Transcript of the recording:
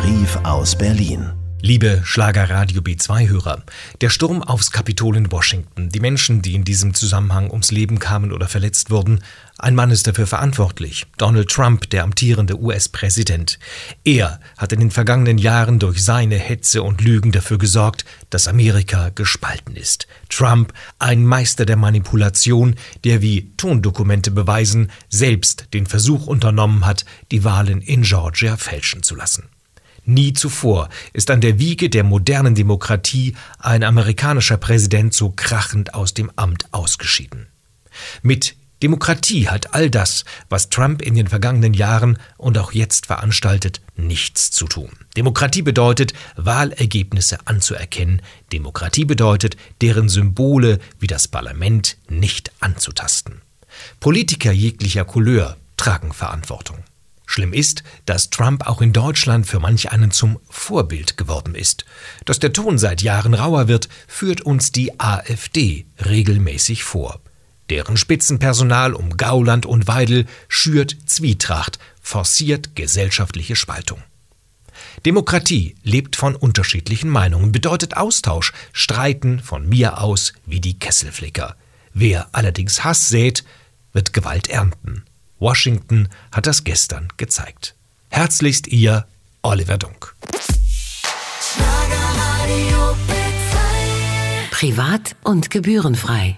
Brief aus Berlin. Liebe Schlager-Radio B2-Hörer, der Sturm aufs Kapitol in Washington, die Menschen, die in diesem Zusammenhang ums Leben kamen oder verletzt wurden, ein Mann ist dafür verantwortlich, Donald Trump, der amtierende US-Präsident. Er hat in den vergangenen Jahren durch seine Hetze und Lügen dafür gesorgt, dass Amerika gespalten ist. Trump, ein Meister der Manipulation, der wie Tondokumente beweisen, selbst den Versuch unternommen hat, die Wahlen in Georgia fälschen zu lassen. Nie zuvor ist an der Wiege der modernen Demokratie ein amerikanischer Präsident so krachend aus dem Amt ausgeschieden. Mit Demokratie hat all das, was Trump in den vergangenen Jahren und auch jetzt veranstaltet, nichts zu tun. Demokratie bedeutet, Wahlergebnisse anzuerkennen. Demokratie bedeutet, deren Symbole wie das Parlament nicht anzutasten. Politiker jeglicher Couleur tragen Verantwortung. Schlimm ist, dass Trump auch in Deutschland für manch einen zum Vorbild geworden ist. Dass der Ton seit Jahren rauer wird, führt uns die AfD regelmäßig vor. Deren Spitzenpersonal um Gauland und Weidel schürt Zwietracht, forciert gesellschaftliche Spaltung. Demokratie lebt von unterschiedlichen Meinungen, bedeutet Austausch, Streiten von mir aus wie die Kesselflicker. Wer allerdings Hass sät, wird Gewalt ernten. Washington hat das gestern gezeigt. Herzlichst Ihr Oliver Dunk. Privat und gebührenfrei.